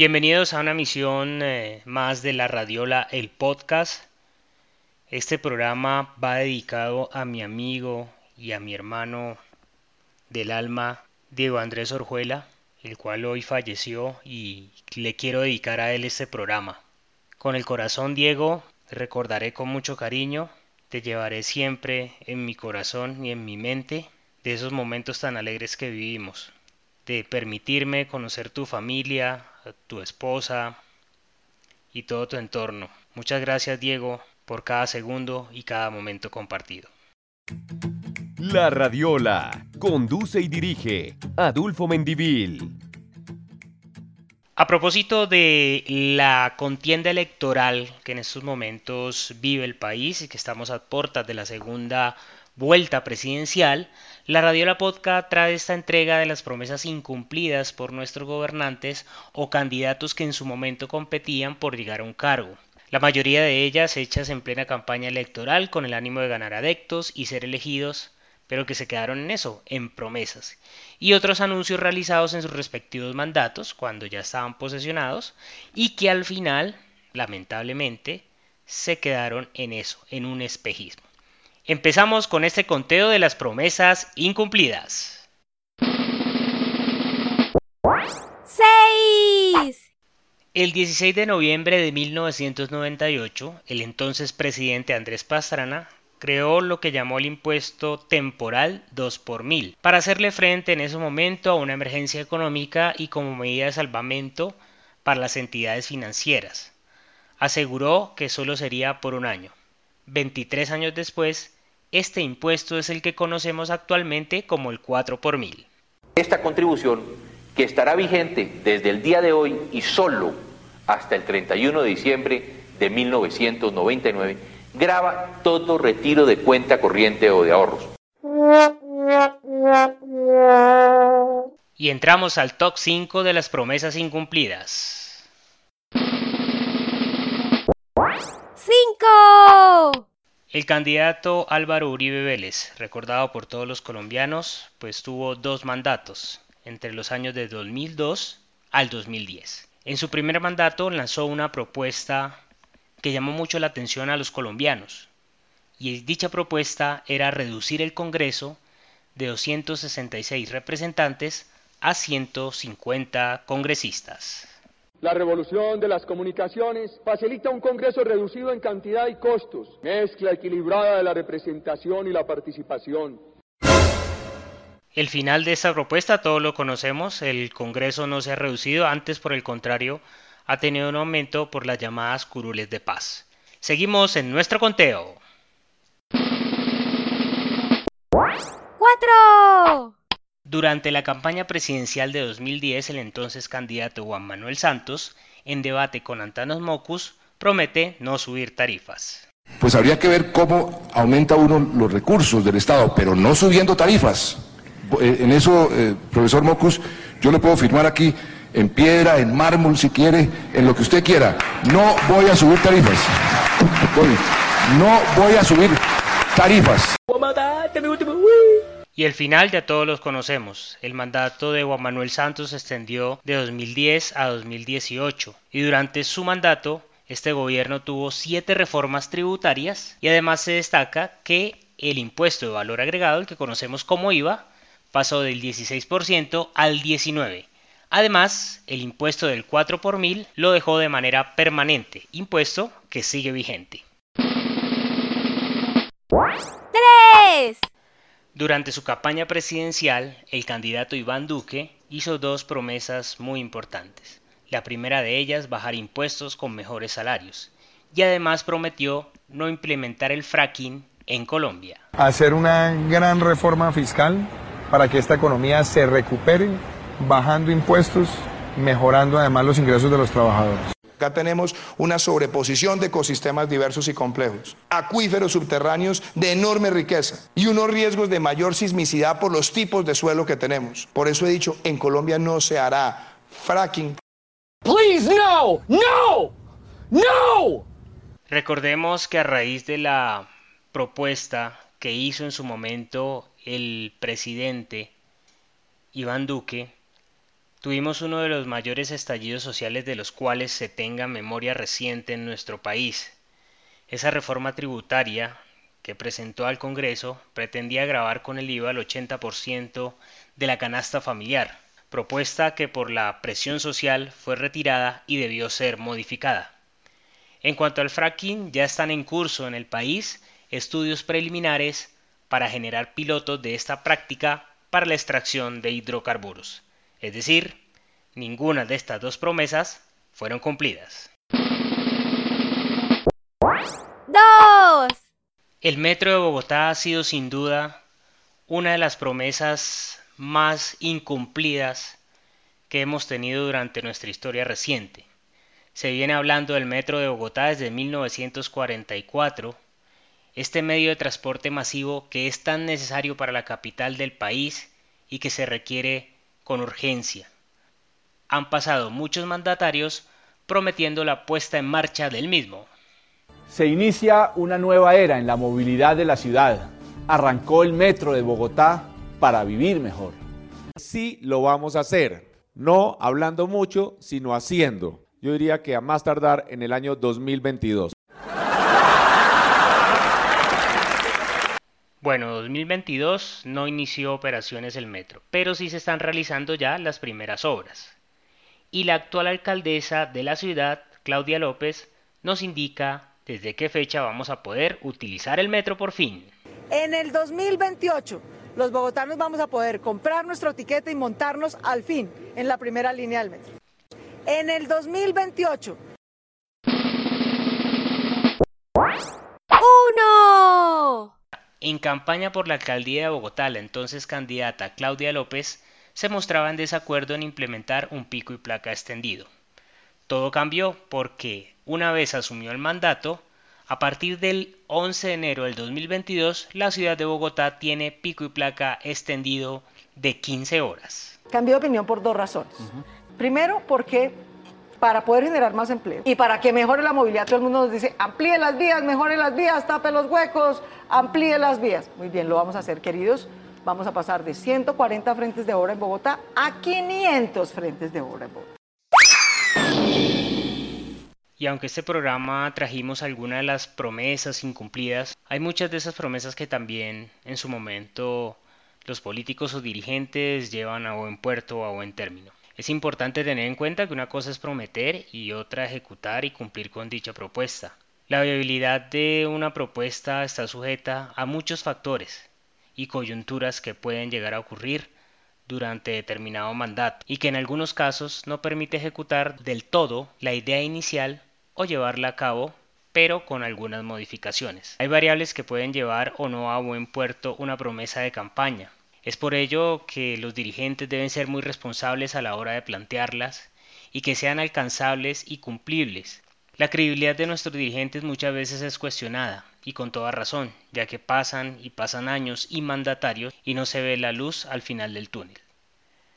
Bienvenidos a una misión eh, más de la Radiola, el podcast. Este programa va dedicado a mi amigo y a mi hermano del alma, Diego Andrés Orjuela, el cual hoy falleció y le quiero dedicar a él este programa. Con el corazón, Diego, recordaré con mucho cariño, te llevaré siempre en mi corazón y en mi mente de esos momentos tan alegres que vivimos, de permitirme conocer tu familia, tu esposa y todo tu entorno. Muchas gracias Diego por cada segundo y cada momento compartido. La Radiola conduce y dirige Adulfo Mendivil. A propósito de la contienda electoral que en estos momentos vive el país y que estamos a puertas de la segunda vuelta presidencial, la Radiola Podcast trae esta entrega de las promesas incumplidas por nuestros gobernantes o candidatos que en su momento competían por llegar a un cargo. La mayoría de ellas hechas en plena campaña electoral con el ánimo de ganar adeptos y ser elegidos, pero que se quedaron en eso, en promesas. Y otros anuncios realizados en sus respectivos mandatos, cuando ya estaban posesionados, y que al final, lamentablemente, se quedaron en eso, en un espejismo. Empezamos con este conteo de las promesas incumplidas. 6. El 16 de noviembre de 1998, el entonces presidente Andrés Pastrana creó lo que llamó el impuesto temporal 2 por mil para hacerle frente en ese momento a una emergencia económica y como medida de salvamento para las entidades financieras. Aseguró que solo sería por un año. 23 años después, este impuesto es el que conocemos actualmente como el 4 por mil. Esta contribución, que estará vigente desde el día de hoy y solo hasta el 31 de diciembre de 1999, graba todo retiro de cuenta corriente o de ahorros. Y entramos al top 5 de las promesas incumplidas. El candidato Álvaro Uribe Vélez, recordado por todos los colombianos, pues tuvo dos mandatos entre los años de 2002 al 2010. En su primer mandato lanzó una propuesta que llamó mucho la atención a los colombianos, y dicha propuesta era reducir el Congreso de 266 representantes a 150 congresistas. La revolución de las comunicaciones facilita un Congreso reducido en cantidad y costos, mezcla equilibrada de la representación y la participación. El final de esta propuesta todos lo conocemos, el Congreso no se ha reducido, antes por el contrario ha tenido un aumento por las llamadas curules de paz. Seguimos en nuestro conteo. 4. Durante la campaña presidencial de 2010, el entonces candidato Juan Manuel Santos, en debate con Antanos Mocus, promete no subir tarifas. Pues habría que ver cómo aumenta uno los recursos del Estado, pero no subiendo tarifas. Eh, en eso, eh, profesor Mocus, yo le puedo firmar aquí en piedra, en mármol, si quiere, en lo que usted quiera. No voy a subir tarifas. No voy a subir tarifas. Y el final ya todos los conocemos. El mandato de Juan Manuel Santos se extendió de 2010 a 2018 y durante su mandato este gobierno tuvo siete reformas tributarias y además se destaca que el impuesto de valor agregado, el que conocemos como IVA, pasó del 16% al 19%. Además, el impuesto del 4 por mil lo dejó de manera permanente, impuesto que sigue vigente. 3. Durante su campaña presidencial, el candidato Iván Duque hizo dos promesas muy importantes. La primera de ellas, bajar impuestos con mejores salarios. Y además prometió no implementar el fracking en Colombia. Hacer una gran reforma fiscal para que esta economía se recupere, bajando impuestos, mejorando además los ingresos de los trabajadores. Acá tenemos una sobreposición de ecosistemas diversos y complejos, acuíferos subterráneos de enorme riqueza y unos riesgos de mayor sismicidad por los tipos de suelo que tenemos. Por eso he dicho, en Colombia no se hará fracking. Please, no, no, no. Recordemos que a raíz de la propuesta que hizo en su momento el presidente Iván Duque, tuvimos uno de los mayores estallidos sociales de los cuales se tenga memoria reciente en nuestro país. Esa reforma tributaria que presentó al Congreso pretendía grabar con el IVA el 80% de la canasta familiar, propuesta que por la presión social fue retirada y debió ser modificada. En cuanto al fracking, ya están en curso en el país estudios preliminares para generar pilotos de esta práctica para la extracción de hidrocarburos. Es decir, ninguna de estas dos promesas fueron cumplidas. 2, El metro de Bogotá ha sido sin duda una de las promesas más incumplidas que hemos tenido durante nuestra historia reciente. Se viene hablando del metro de Bogotá desde 1944, este medio de transporte masivo que es tan necesario para la capital del país y que se requiere con urgencia. Han pasado muchos mandatarios prometiendo la puesta en marcha del mismo. Se inicia una nueva era en la movilidad de la ciudad. Arrancó el metro de Bogotá para vivir mejor. Sí lo vamos a hacer, no hablando mucho, sino haciendo. Yo diría que a más tardar en el año 2022. Bueno, 2022 no inició operaciones el metro, pero sí se están realizando ya las primeras obras. Y la actual alcaldesa de la ciudad, Claudia López, nos indica desde qué fecha vamos a poder utilizar el metro por fin. En el 2028, los bogotanos vamos a poder comprar nuestro tiquete y montarnos al fin en la primera línea del metro. En el 2028, 1, En campaña por la alcaldía de Bogotá, la entonces candidata Claudia López se mostraba en desacuerdo en implementar un pico y placa extendido. Todo cambió porque, una vez asumió el mandato, a partir del 11 de enero del 2022, la ciudad de Bogotá tiene pico y placa extendido de 15 horas. cambié de opinión por dos razones. Primero, porque para poder generar más empleo y para que mejore la movilidad, todo el mundo nos dice, amplíe las vías, mejore las vías, tape los huecos, amplíe las vías. Muy bien, lo vamos a hacer, queridos. Vamos a pasar de 140 frentes de obra en Bogotá a 500 frentes de obra en Bogotá. Y aunque este programa trajimos algunas de las promesas incumplidas, hay muchas de esas promesas que también en su momento los políticos o dirigentes llevan a buen puerto o a buen término. Es importante tener en cuenta que una cosa es prometer y otra ejecutar y cumplir con dicha propuesta. La viabilidad de una propuesta está sujeta a muchos factores y coyunturas que pueden llegar a ocurrir durante determinado mandato y que en algunos casos no permite ejecutar del todo la idea inicial o llevarla a cabo pero con algunas modificaciones. Hay variables que pueden llevar o no a buen puerto una promesa de campaña. Es por ello que los dirigentes deben ser muy responsables a la hora de plantearlas y que sean alcanzables y cumplibles. La credibilidad de nuestros dirigentes muchas veces es cuestionada, y con toda razón, ya que pasan y pasan años y mandatarios y no se ve la luz al final del túnel.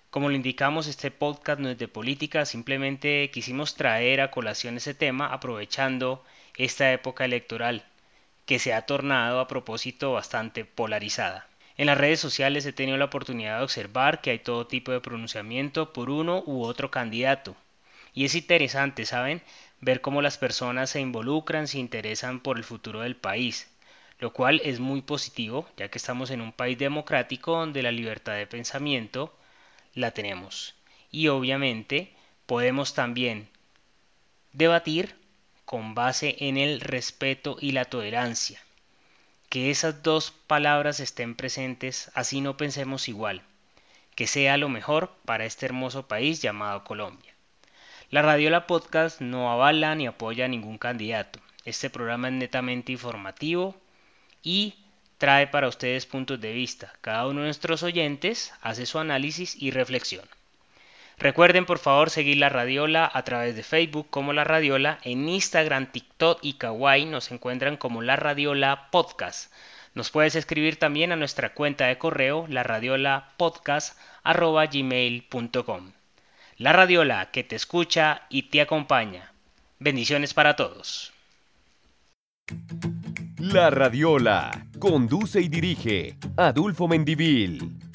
Como lo indicamos, este podcast no es de política, simplemente quisimos traer a colación ese tema aprovechando esta época electoral, que se ha tornado a propósito bastante polarizada. En las redes sociales he tenido la oportunidad de observar que hay todo tipo de pronunciamiento por uno u otro candidato. Y es interesante, ¿saben? Ver cómo las personas se involucran, se interesan por el futuro del país, lo cual es muy positivo, ya que estamos en un país democrático donde la libertad de pensamiento la tenemos. Y obviamente podemos también debatir con base en el respeto y la tolerancia. Que esas dos palabras estén presentes, así no pensemos igual. Que sea lo mejor para este hermoso país llamado Colombia. La Radiola Podcast no avala ni apoya a ningún candidato. Este programa es netamente informativo y trae para ustedes puntos de vista. Cada uno de nuestros oyentes hace su análisis y reflexión. Recuerden por favor seguir la Radiola a través de Facebook como La Radiola, en Instagram, TikTok y Kawaii nos encuentran como La Radiola Podcast. Nos puedes escribir también a nuestra cuenta de correo laradiolapodcast.gmail.com La Radiola que te escucha y te acompaña. Bendiciones para todos. La Radiola. Conduce y dirige Adulfo Mendivil.